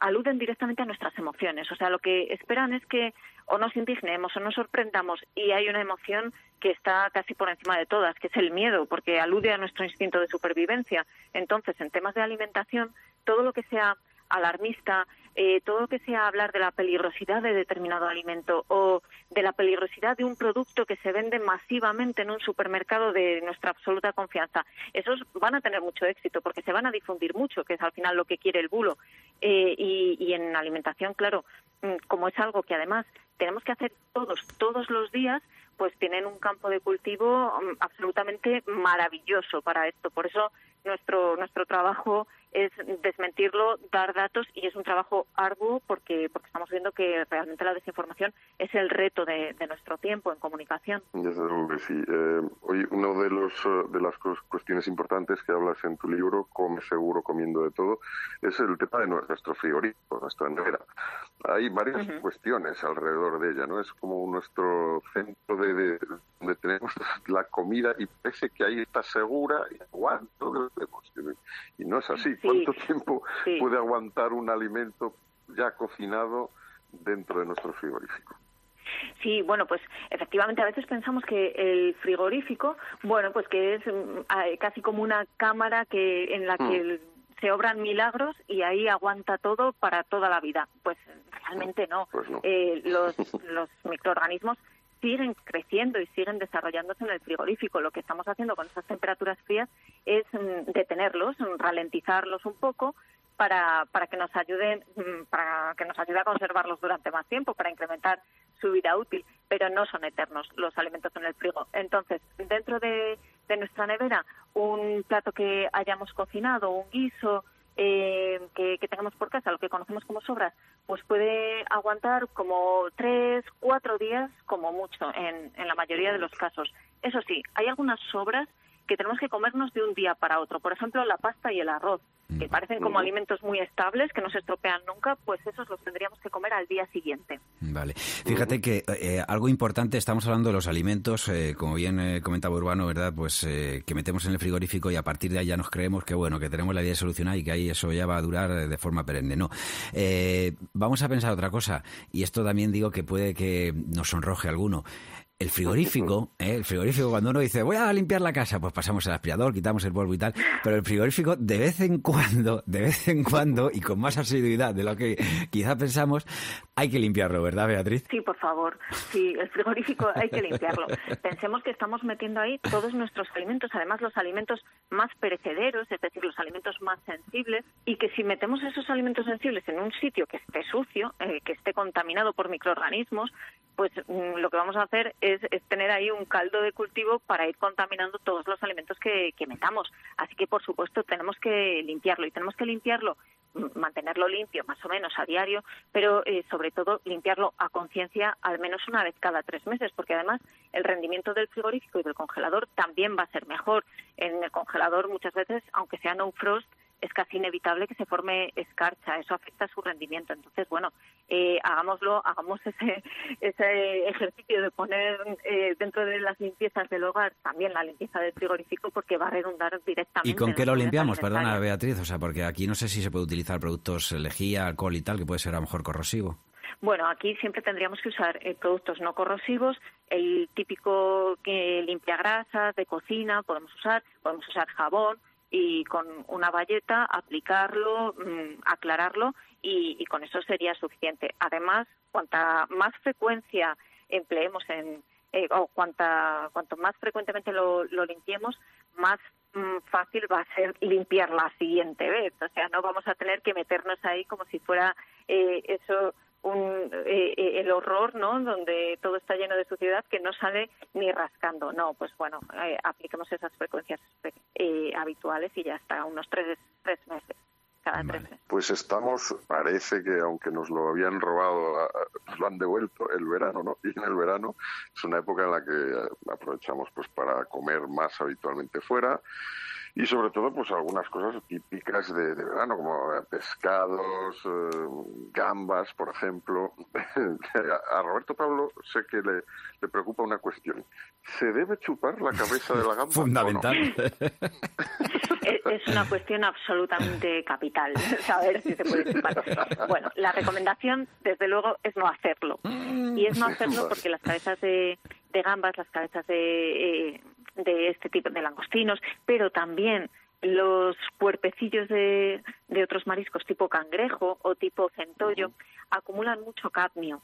aluden directamente a nuestras emociones. O sea, lo que esperan es que o nos indignemos o nos sorprendamos y hay una emoción que está casi por encima de todas, que es el miedo, porque alude a nuestro instinto de supervivencia. Entonces, en temas de alimentación, todo lo que sea alarmista, eh, todo lo que sea hablar de la peligrosidad de determinado alimento o de la peligrosidad de un producto que se vende masivamente en un supermercado de nuestra absoluta confianza, esos van a tener mucho éxito porque se van a difundir mucho, que es al final lo que quiere el bulo. Eh, y, y en alimentación, claro, mm, como es algo que además tenemos que hacer todos, todos los días, pues tienen un campo de cultivo mm, absolutamente maravilloso para esto. Por eso nuestro nuestro trabajo es desmentirlo, dar datos y es un trabajo arduo porque porque estamos viendo que realmente la desinformación es el reto de, nuestro tiempo en comunicación. Desde luego que sí. Eh, hoy uno de los eh, de las cuestiones importantes que hablas en tu libro, Come seguro comiendo de todo, es el tema de nuestro frigorífico, nuestra nevera. Hay varias cuestiones alrededor de ella, ¿no? Es como nuestro centro de, donde tenemos la comida y parece que ahí está segura y aguanto y no es así. ¿Cuánto tiempo puede aguantar un alimento ya cocinado dentro de nuestro frigorífico? Sí, bueno, pues efectivamente a veces pensamos que el frigorífico, bueno, pues que es mm, casi como una cámara que en la que mm. Se obran milagros y ahí aguanta todo para toda la vida. Pues realmente no. Pues eh, los, los microorganismos siguen creciendo y siguen desarrollándose en el frigorífico. Lo que estamos haciendo con esas temperaturas frías es mm, detenerlos, ralentizarlos un poco para, para que nos ayuden, mm, para que nos ayude a conservarlos durante más tiempo, para incrementar su vida útil, pero no son eternos los alimentos en el frigo. Entonces, dentro de, de nuestra nevera, un plato que hayamos cocinado, un guiso, eh, que, tengamos por casa, lo que conocemos como sobras, pues puede aguantar como tres, cuatro días como mucho en, en la mayoría de los casos. Eso sí, hay algunas sobras que tenemos que comernos de un día para otro. Por ejemplo, la pasta y el arroz, que mm. parecen como alimentos muy estables, que no se estropean nunca, pues esos los tendríamos que comer al día siguiente. Vale. Fíjate que eh, algo importante, estamos hablando de los alimentos, eh, como bien eh, comentaba Urbano, ¿verdad? Pues que metemos en el frigorífico y a partir de ahí ya nos creemos que, bueno, que tenemos la vida solucionada y que ahí eso ya va a durar de forma perenne. No. vamos a pensar otra cosa, y esto también digo que puede que nos sonroje alguno. El frigorífico, ¿eh? el frigorífico, cuando uno dice voy a limpiar la casa, pues pasamos el aspirador, quitamos el polvo y tal, pero el frigorífico de vez en cuando, de vez en cuando y con más asiduidad de lo que quizá pensamos, hay que limpiarlo, ¿verdad, Beatriz? Sí, por favor. Sí, el frigorífico hay que limpiarlo. Pensemos que estamos metiendo ahí todos nuestros alimentos, además los alimentos más perecederos, es decir, los alimentos más sensibles, y que si metemos esos alimentos sensibles en un sitio que esté sucio, eh, que esté contaminado por microorganismos, pues mm, lo que vamos a hacer es, tener ahí un caldo de cultivo para ir contaminando todos los alimentos que, metamos. Así que, por supuesto, tenemos que limpiarlo y tenemos que limpiarlo mm, mantenerlo limpio más o menos a diario, pero eh, sobre todo limpiarlo a conciencia al menos una vez cada tres meses, porque además el rendimiento del frigorífico y del congelador también va a ser mejor. En el congelador muchas veces, aunque sea no frost, es casi inevitable que se forme escarcha, eso afecta su rendimiento. Entonces, bueno, eh, hagámoslo, hagamos ese, ese ejercicio de poner eh, dentro de las limpiezas del hogar también la limpieza del frigorífico porque va a redundar directamente. ¿Y con qué lo limpiamos? Perdona, Beatriz, o sea, porque aquí no sé si se puede utilizar productos lejía, alcohol y tal, que puede ser a lo mejor corrosivo. Bueno, aquí siempre tendríamos que usar eh, productos no corrosivos, el típico que limpia grasas de cocina, podemos usar, podemos usar jabón, y con una valleta aplicarlo, mm, aclararlo y, con eso sería suficiente. Además, cuanta más frecuencia empleemos en eh, o cuanta, cuanto más frecuentemente lo, limpiemos, más mm, fácil va a ser limpiar la siguiente vez. O sea, no vamos a tener que meternos ahí como si fuera eh, eso un, eh, eh, el horror, ¿no? Donde todo está lleno de suciedad que no sale ni rascando. No, pues bueno, eh, apliquemos esas frecuencias habituales y ya está, unos tres, tres meses. Cada tres meses. Pues estamos, parece que aunque nos lo habían robado, nos lo han devuelto el verano, ¿no? Y en el verano es una época en la que aprovechamos pues para comer más habitualmente fuera y sobre todo pues algunas cosas típicas de, verano como pescados, eh, gambas, por ejemplo. a Roberto Pablo sé que le, le, preocupa una cuestión. ¿Se debe chupar la cabeza de la gamba? Fundamental. es una cuestión absolutamente capital saber si se puede chupar. Bueno, la recomendación, desde luego, es no hacerlo. Y es no hacerlo porque las cabezas de, de gambas, las cabezas de, eh, de este tipo de langostinos, pero también los cuerpecillos de, de otros mariscos tipo cangrejo o tipo centollo acumulan mucho cadmio.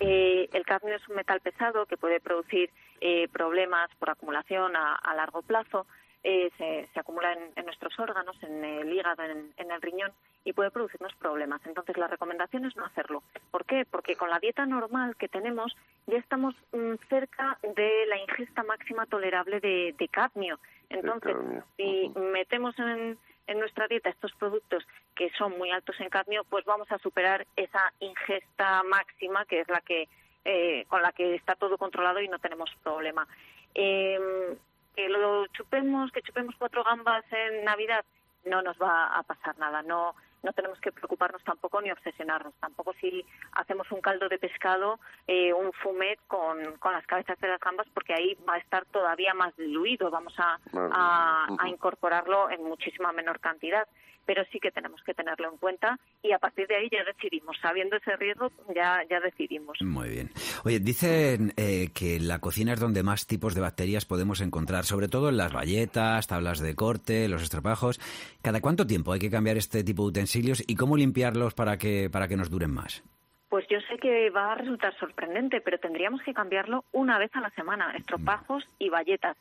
Eh, el cadmio es un metal pesado que puede producir eh, problemas por acumulación a, largo plazo. Eh, se, acumula en, nuestros órganos, en el hígado, en, en, el riñón y puede producirnos problemas. Entonces, la recomendación es no hacerlo. ¿Por qué? Porque con la dieta normal que tenemos ya estamos mm, cerca de la ingesta máxima tolerable de, cadmio. Entonces, si metemos en, nuestra dieta estos productos que son muy altos en cadmio, pues vamos a superar esa ingesta máxima que es la que eh, con la que está todo controlado y no tenemos problema. Em, que lo chupemos, que chupemos cuatro gambas en Navidad, no nos va a pasar nada. No no tenemos que preocuparnos tampoco ni obsesionarnos. Tampoco si hacemos un caldo de pescado, eh, un fumet con, con las cabezas de las gambas, porque ahí va a estar todavía más diluido. Vamos a, a incorporarlo en muchísima menor cantidad pero sí que tenemos que tenerlo en cuenta y a partir de ahí ya decidimos. Sabiendo ese riesgo, ya, ya decidimos. Muy bien. Oye, dicen eh, que la cocina es donde más tipos de bacterias podemos encontrar, sobre todo en las bayetas, tablas de corte, los estropajos. ¿Cada cuánto tiempo hay que cambiar este tipo de utensilios y cómo limpiarlos para que, para que nos duren más? Pues yo sé que va a resultar sorprendente, pero tendríamos que cambiarlo una vez a la semana, estropajos y bayetas.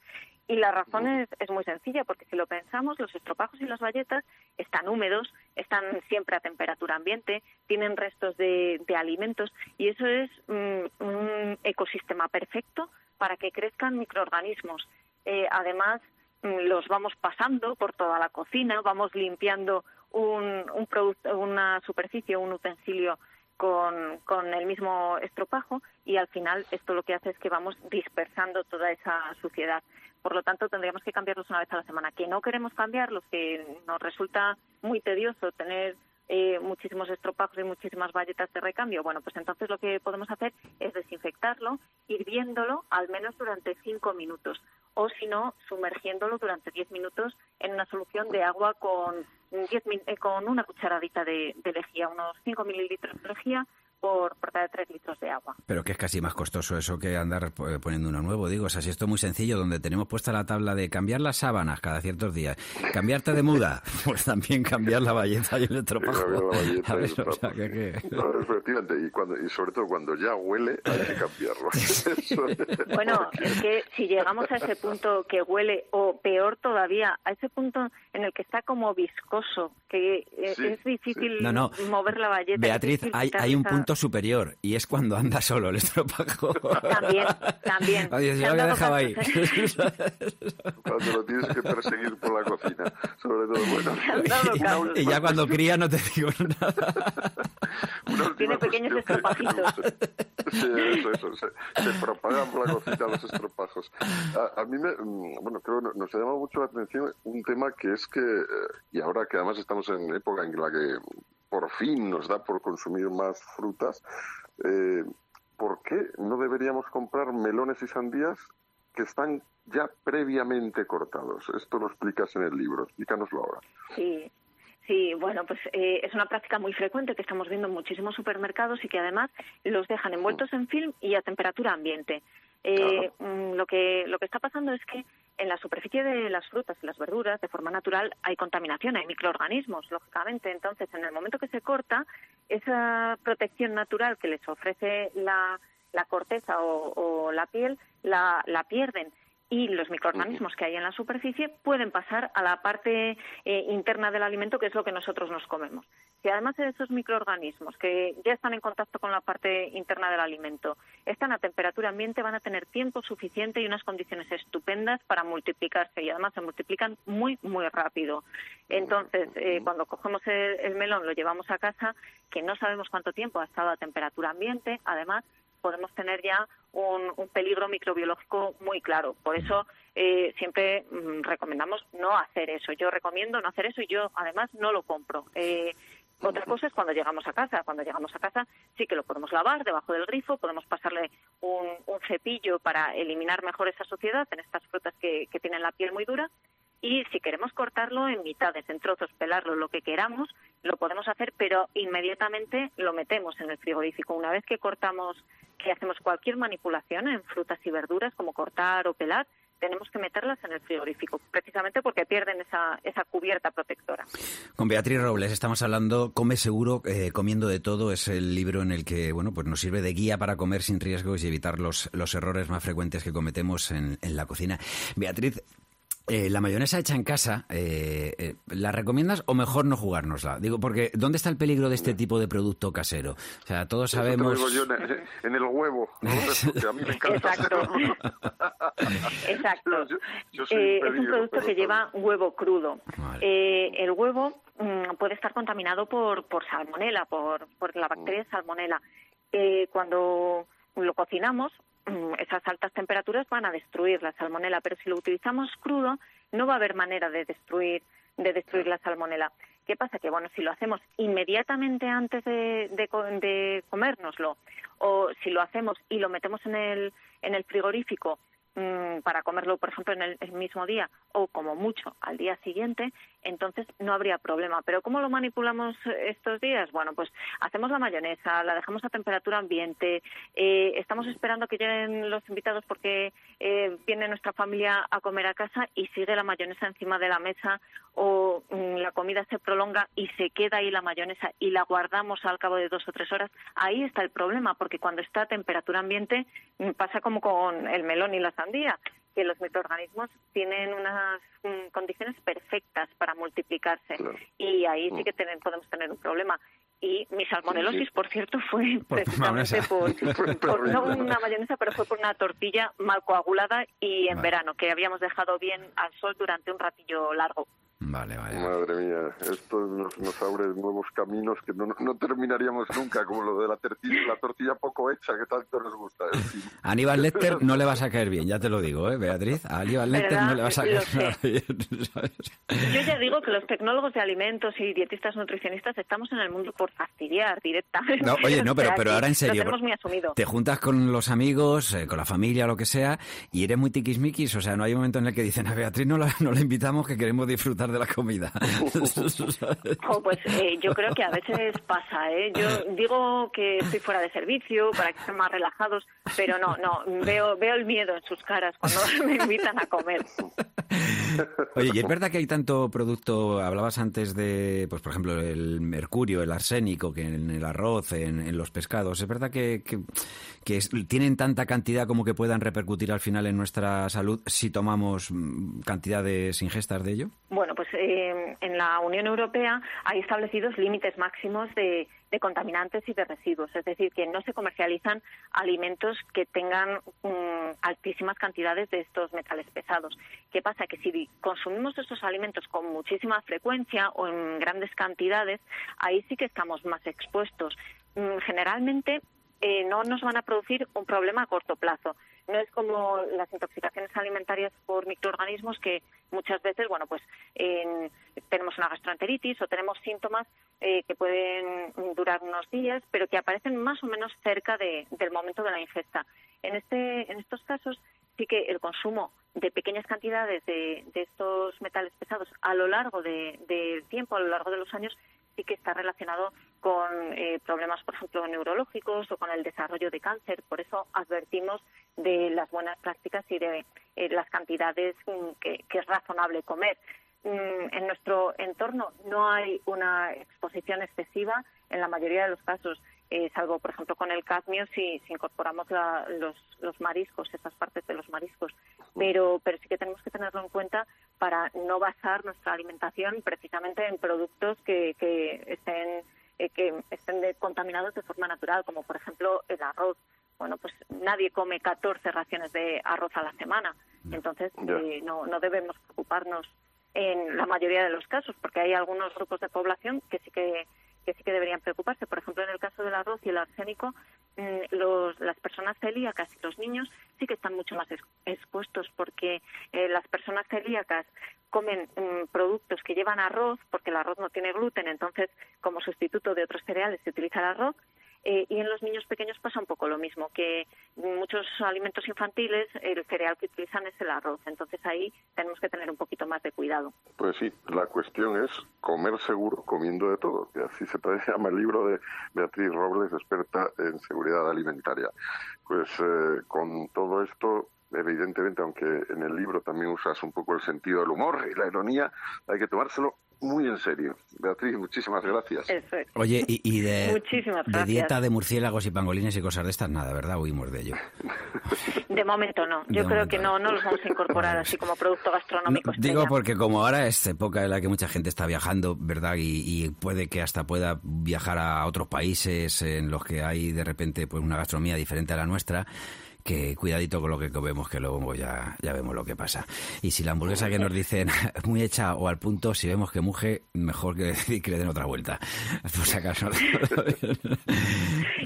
Y la razón es, es, muy sencilla, porque si lo pensamos, los estropajos y las bayetas están húmedos, están siempre a temperatura ambiente, tienen restos de, alimentos y eso es mm, un ecosistema perfecto para que crezcan microorganismos. Eh, además, mm, los vamos pasando por toda la cocina, vamos limpiando un, un producto, una superficie, un utensilio con, con, el mismo estropajo y al final esto lo que hace es que vamos dispersando toda esa suciedad. Por lo tanto, tendríamos que cambiarlos una vez a la semana. Que no queremos cambiarlos, que nos resulta muy tedioso tener eh, muchísimos estropajos y muchísimas valletas de recambio, bueno, pues entonces lo que podemos hacer es desinfectarlo, hirviéndolo al menos durante cinco minutos o si no, sumergiéndolo durante diez minutos en una solución de agua con, eh, con una cucharadita de, de lejía, unos cinco mililitros de lejía por, por cada tres litros de agua. Pero que es casi más costoso eso que andar eh, poniendo uno nuevo, digo. O sea, si esto es muy sencillo, donde tenemos puesta la tabla de cambiar las sábanas cada ciertos días, cambiarte de muda, pues también cambiar la valleta y el estropajo. A ver, o sea, que, que... efectivamente, y, cuando, y sobre todo cuando ya huele, hay que cambiarlo. bueno, es que si llegamos a ese punto que huele, o peor todavía, a ese punto en el que está como viscoso, que eh, es difícil mover la valleta. Beatriz, hay, hay un punto superior y es cuando anda solo el estropajo. También, también. Oye, yo lo dejaba ahí. cuando lo tienes que perseguir por la cocina, sobre todo, bueno. Y, ya cuando cría no te digo nada. Tiene pequeños estropajitos. Sí, eso, eso. Se, propagan por la cocina los estropajos. A, mí, me, mm, bueno, creo que nos ha llamado mucho la atención un tema que es que, eh, y ahora que además estamos en época en la que por fin nos da por consumir más frutas, eh, ¿por qué no deberíamos comprar melones y sandías que están ya previamente cortados? Esto lo explicas en el libro, explícanoslo ahora. Sí, Sí, bueno, pues eh, es una práctica muy frecuente que estamos viendo en muchísimos supermercados y que además los dejan envueltos en film y a temperatura ambiente. Eh, mm, lo que lo que está pasando es que en la superficie de las frutas y las verduras, de forma natural, hay contaminación, hay microorganismos, lógicamente. Entonces, en el momento que se corta, esa protección natural que les ofrece la, la corteza o, la piel, la, la pierden y los microorganismos que hay en la superficie pueden pasar a la parte eh, interna del alimento, que es lo que nosotros nos comemos. Si además de esos microorganismos que ya están en contacto con la parte interna del alimento están a temperatura ambiente, van a tener tiempo suficiente y unas condiciones estupendas para multiplicarse y además se multiplican muy, muy rápido. Entonces, eh, cuando cogemos el, el melón, lo llevamos a casa, que no sabemos cuánto tiempo ha estado a temperatura ambiente, además podemos tener ya un, peligro microbiológico muy claro. Por eso eh, siempre mm, recomendamos no hacer eso. Yo recomiendo no hacer eso y yo además no lo compro. Eh, otra cosa es cuando llegamos a casa. Cuando llegamos a casa sí que lo podemos lavar debajo del grifo, podemos pasarle un, cepillo para eliminar mejor esa suciedad en estas frutas que tienen la piel muy dura y si queremos cortarlo en mitades, en trozos, pelarlo, lo que queramos, lo podemos hacer, pero inmediatamente lo metemos en el frigorífico. Una vez que cortamos, que hacemos cualquier manipulación en frutas y verduras, como cortar o pelar, tenemos que meterlas en el frigorífico, precisamente porque pierden esa, esa cubierta protectora. Con Beatriz Robles estamos hablando Come Seguro, eh, comiendo de todo, es el libro en el que bueno pues nos sirve de guía para comer sin riesgos y evitar los, los errores más frecuentes que cometemos en, en la cocina. Beatriz, eh, la mayonesa hecha en casa, eh, eh, ¿la recomiendas o mejor no jugárnosla? Digo, porque ¿dónde está el peligro de este tipo de producto casero? O sea, todos sabemos... en, el huevo, a mí me encanta. Exacto. Exacto. es un producto que lleva huevo crudo. el huevo mm, puede estar contaminado por, por salmonela, por, por la bacteria salmonela. cuando lo cocinamos, Mm, esas altas temperaturas van a destruir la salmonela, pero si lo utilizamos crudo no va a haber manera de destruir de destruir la salmonela. ¿Qué pasa? Que bueno, si lo hacemos inmediatamente antes de, de, comérnoslo o si lo hacemos y lo metemos en el, en el frigorífico Mm, para comerlo, por ejemplo, en el, mismo día o como mucho al día siguiente, entonces no habría problema. Pero ¿cómo lo manipulamos estos días? Bueno, pues hacemos la mayonesa, la dejamos a temperatura ambiente, eh, estamos esperando que lleguen los invitados porque eh, viene nuestra familia a comer a casa y sigue la mayonesa encima de la mesa o mm, la comida se prolonga y se queda ahí la mayonesa y la guardamos al cabo de dos o tres horas, ahí está el problema, porque cuando está a temperatura ambiente mm, pasa como con el melón y la sandía, que los microorganismos tienen unas mm, condiciones perfectas para multiplicarse. Y ahí sí mm. que podemos tener un problema. Y mi salmonelosis, por cierto, fue precisamente por, no una mayonesa, pero fue por una tortilla mal coagulada y en verano, que habíamos dejado bien al sol durante un ratillo largo. Vale, vale. Madre mía, esto nos, abre nuevos caminos que no, terminaríamos nunca, como lo de la, tortilla, la tortilla poco hecha, que tanto nos gusta. A Aníbal Lecter no le vas a caer bien, ya te lo digo, ¿eh, Beatriz? A Aníbal Lecter no le vas a caer bien. Yo ya digo que los tecnólogos de alimentos y dietistas nutricionistas estamos en el mundo por fastidiar directamente. No, oye, no, pero, pero ahora en serio. Lo muy asumido. Te juntas con los amigos, eh, con la familia, lo que sea, y eres muy tiquismiquis, o sea, no hay un momento en el que dicen a Beatriz no la, no la invitamos que queremos disfrutar de la comida. pues eh, yo creo que a veces pasa, ¿eh? Yo digo que estoy fuera de servicio para que estén más relajados, pero no, no, veo, veo el miedo en sus caras cuando me invitan a comer. Oye, y es verdad que hay tanto producto, hablabas antes de, pues por ejemplo, el mercurio, el arsénico, que en el arroz, en, los pescados, ¿es verdad que, que, tienen tanta cantidad como que puedan repercutir al final en nuestra salud si tomamos mm, cantidades ingestas de ello? Bueno, pues eh, en la Unión Europea hay establecidos límites máximos de de contaminantes y de residuos, es decir, que no se comercializan alimentos que tengan mm, altísimas cantidades de estos metales pesados. ¿Qué pasa? Que si consumimos estos alimentos con muchísima frecuencia o en grandes cantidades, ahí sí que estamos más expuestos. Mm, generalmente eh, no nos van a producir un problema a corto plazo. No es como las intoxicaciones alimentarias por microorganismos que muchas veces, bueno, pues tenemos una gastroenteritis o tenemos síntomas eh, que pueden durar unos días, pero que aparecen más o menos cerca del momento de la ingesta. En, este, en estos casos sí que el consumo de pequeñas cantidades de, estos metales pesados a lo largo del tiempo, a lo largo de los años, sí que está relacionado con eh, problemas, por ejemplo, neurológicos o con el desarrollo de cáncer. Por eso advertimos de las buenas prácticas y de eh, las cantidades mm, que, es razonable comer. Mm, en nuestro entorno no hay una exposición excesiva en la mayoría de los casos, eh, salvo, por ejemplo, con el cadmio si, incorporamos los, los, mariscos, esas partes de los mariscos. Pero, pero sí que tenemos que tenerlo en cuenta para no basar nuestra alimentación precisamente en productos que, que estén eh, que estén contaminados de forma natural, como por ejemplo el arroz. Bueno, pues nadie come 14 raciones de arroz a la semana, entonces eh, no, no debemos preocuparnos en la mayoría de los casos, porque hay algunos grupos de población que sí que que sí que deberían preocuparse. Por ejemplo, en el caso del arroz y el arsénico, mm, los, las personas celíacas y los niños sí que están mucho más expuestos porque eh, las personas celíacas comen mm, productos que llevan arroz porque el arroz no tiene gluten, entonces como sustituto de otros cereales se utiliza el arroz eh, y en los niños pequeños pasa un poco lo mismo, que muchos alimentos infantiles el cereal que utilizan es el arroz. Entonces ahí tenemos que tener un poquito más de cuidado. Pues sí, la cuestión es comer seguro comiendo de todo. Y así se llama el libro de Beatriz Robles, experta en seguridad alimentaria. Pues eh, con todo esto evidentemente, aunque en el libro también usas un poco el sentido del humor y la ironía, hay que tomárselo muy en serio. Beatriz, muchísimas gracias. Oye, y, de, dieta de murciélagos y pangolines y cosas de estas, nada, ¿verdad? Huimos de ello. De momento no. Yo creo que no, no los vamos a incorporar así como producto gastronómico. digo porque como ahora es época en la que mucha gente está viajando, ¿verdad? Y, y, puede que hasta pueda viajar a otros países en los que hay de repente pues una gastronomía diferente a la nuestra que cuidadito con lo que comemos, que luego ya, ya vemos lo que pasa. Y si la hamburguesa que nos dicen muy hecha o al punto, si vemos que muge, mejor que, que le den otra vuelta. Por si acaso.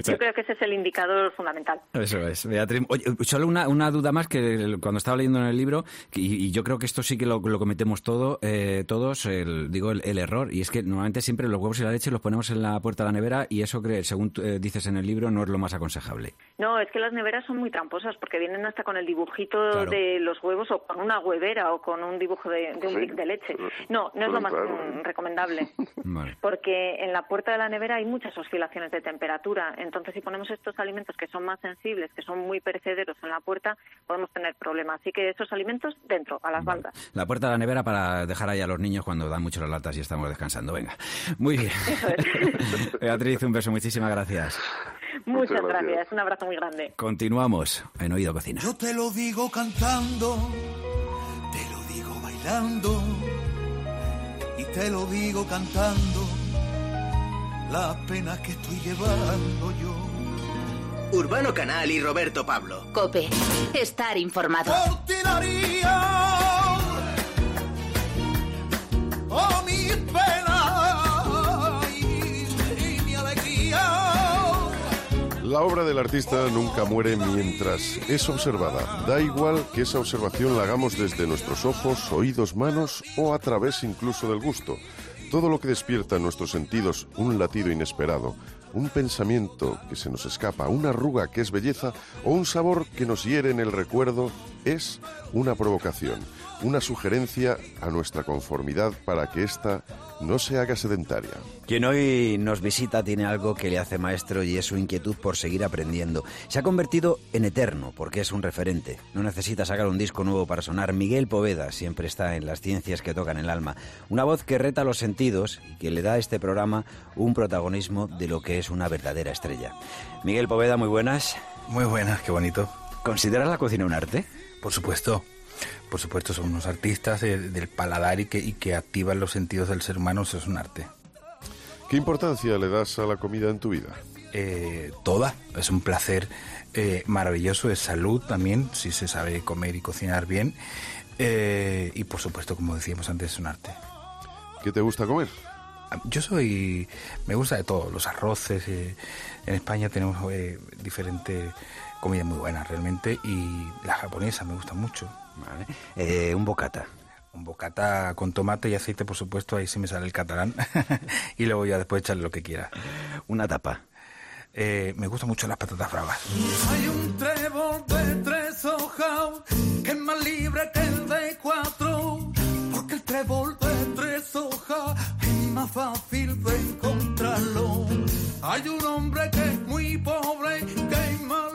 Yo creo que ese es el indicador fundamental. Eso es. Beatriz, oye, solo una, una duda más que cuando estaba leyendo en el libro, y, yo creo que esto sí que lo, lo cometemos todo, eh, todos, el, digo, el, error, y es que normalmente siempre los huevos y la leche los ponemos en la puerta de la nevera y eso, según eh, dices en el libro, no es lo más aconsejable. No, es que las neveras son muy tramposas porque vienen hasta con el dibujito de los huevos o con una huevera o con un dibujo de, un de leche. No, no es lo más mm, recomendable. Porque en la puerta de la nevera hay muchas oscilaciones de temperatura. Entonces, si ponemos estos alimentos que son más sensibles, que son muy perecederos en la puerta, podemos tener problemas. Así que esos alimentos dentro, a las baldas. La puerta de la nevera para dejar ahí a los niños cuando dan mucho las latas y estamos descansando. Venga. Muy bien. Beatriz, un beso. Muchísimas gracias. Muchas, gracias. Un abrazo muy grande. Continuamos en Oído Cocina. Yo te lo digo cantando, te lo digo bailando y te lo digo cantando las penas que estoy llevando yo. Urbano Canal y Roberto Pablo. Cope, estar informado. Daría, oh, mis penas y, y mi alegría. La obra del artista nunca muere mientras es observada. Da igual que esa observación la hagamos desde nuestros ojos, oídos, manos o a través incluso del gusto. Todo lo que despierta en nuestros sentidos un latido inesperado, un pensamiento que se nos escapa, una arruga que es belleza o un sabor que nos hiere en el recuerdo es una provocación, una sugerencia a nuestra conformidad para que ésta no se haga sedentaria. Quien hoy nos visita tiene algo que le hace maestro y es su inquietud por seguir aprendiendo. Se ha convertido en eterno porque es un referente. No necesita sacar un disco nuevo para sonar. Miguel Poveda siempre está en las ciencias que tocan el alma. Una voz que reta los sentidos y que le da a este programa un protagonismo de lo que es una verdadera estrella. Miguel Poveda, muy buenas. Muy buenas, qué bonito. ¿Consideras la cocina un arte? Por supuesto. Por supuesto, son unos artistas de- del paladar y que, y que activan los sentidos del ser humano, eso es un arte. ¿Qué importancia le das a la comida en tu vida? Eh, toda, es un placer eh, maravilloso, es salud también, si se sabe comer y cocinar bien. Eh, y por supuesto, como decíamos antes, es un arte. ¿Qué te gusta comer? Yo soy, me gusta de todo, los arroces. eh, en España tenemos eh, diferentes comidas muy buenas realmente y la japonesa me gusta mucho. Vale. Eh, un bocata. Un bocata con tomate y aceite, por supuesto, ahí sí me sale el catalán. y luego ya después echarle lo que quiera. Una tapa. Eh, me gustan mucho las patatas bravas. Hay un trébol de tres hojas que es más libre que el de cuatro. Porque el trébol de tres hojas es más fácil de encontrarlo. Hay un hombre que es muy pobre, que es más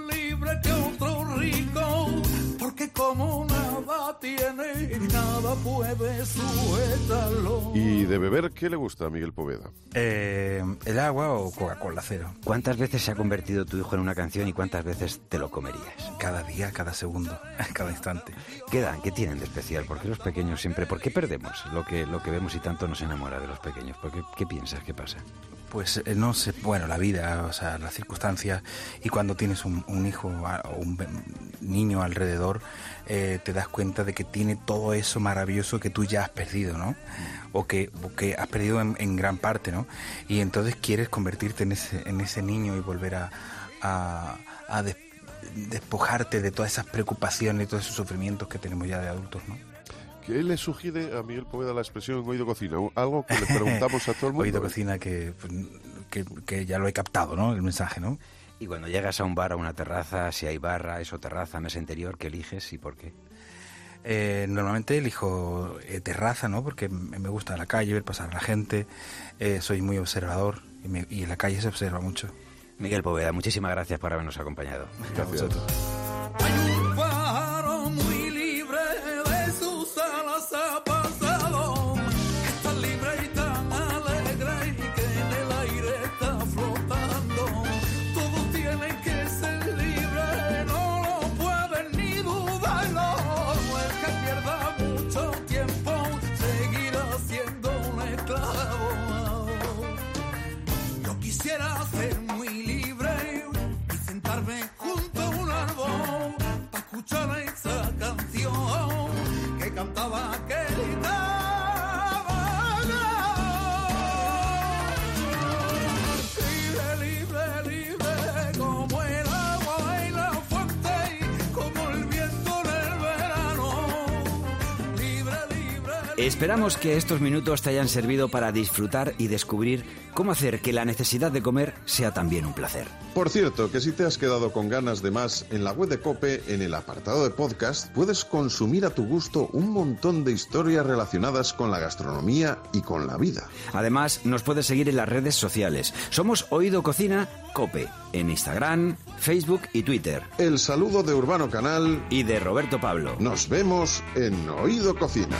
como nada tiene, nada puede sujetarlo. ¿Y de beber qué le gusta a Miguel Poveda? Eh, ¿El agua o Coca-Cola cero? ¿Cuántas veces se ha convertido tu hijo en una canción y cuántas veces te lo comerías? Cada día, cada segundo, cada instante. ¿Qué dan? ¿Qué tienen de especial? ¿Por qué los pequeños siempre? ¿Por qué perdemos lo que, lo que vemos y tanto nos enamora de los pequeños? ¿Por qué, ¿Qué piensas? ¿Qué pasa? Pues eh, no sé, bueno, la vida, o sea, las circunstancias y cuando tienes un, hijo o un niño alrededor, eh, te das cuenta de que tiene todo eso maravilloso que tú ya has perdido, ¿no? O que, que has perdido en, gran parte, ¿no? Y entonces quieres convertirte en ese, en ese niño y volver a, a, a des- despojarte de todas esas preocupaciones y todos esos sufrimientos que tenemos ya de adultos, ¿no? ¿Qué le sugiere a Miguel Poveda la expresión oído cocina? Algo que le preguntamos a todo el mundo. Oído cocina que, pues, que, que ya lo he captado, ¿no? El mensaje, ¿no? Y cuando llegas a un bar, a una terraza, si hay barra, eso terraza, mesa interior, ¿qué eliges y por qué? Eh, normalmente elijo eh, terraza, ¿no? Porque me gusta la calle, ver pasar a la gente. eh, soy muy observador y, me- y en la calle se observa mucho. Miguel Poveda, muchísimas gracias por habernos acompañado. A vosotros. Que cantaba Esperamos que estos minutos te hayan servido para disfrutar y descubrir cómo hacer que la necesidad de comer sea también un placer. Por cierto, que si te has quedado con ganas de más, en la web de Cope, en el apartado de podcast, puedes consumir a tu gusto un montón de historias relacionadas con la gastronomía y con la vida. Además, nos puedes seguir en las redes sociales. Somos Oído Cocina Cope, en Instagram, Facebook y Twitter. El saludo de Urbano Canal. Y de Roberto Pablo. Nos vemos en Oído Cocina.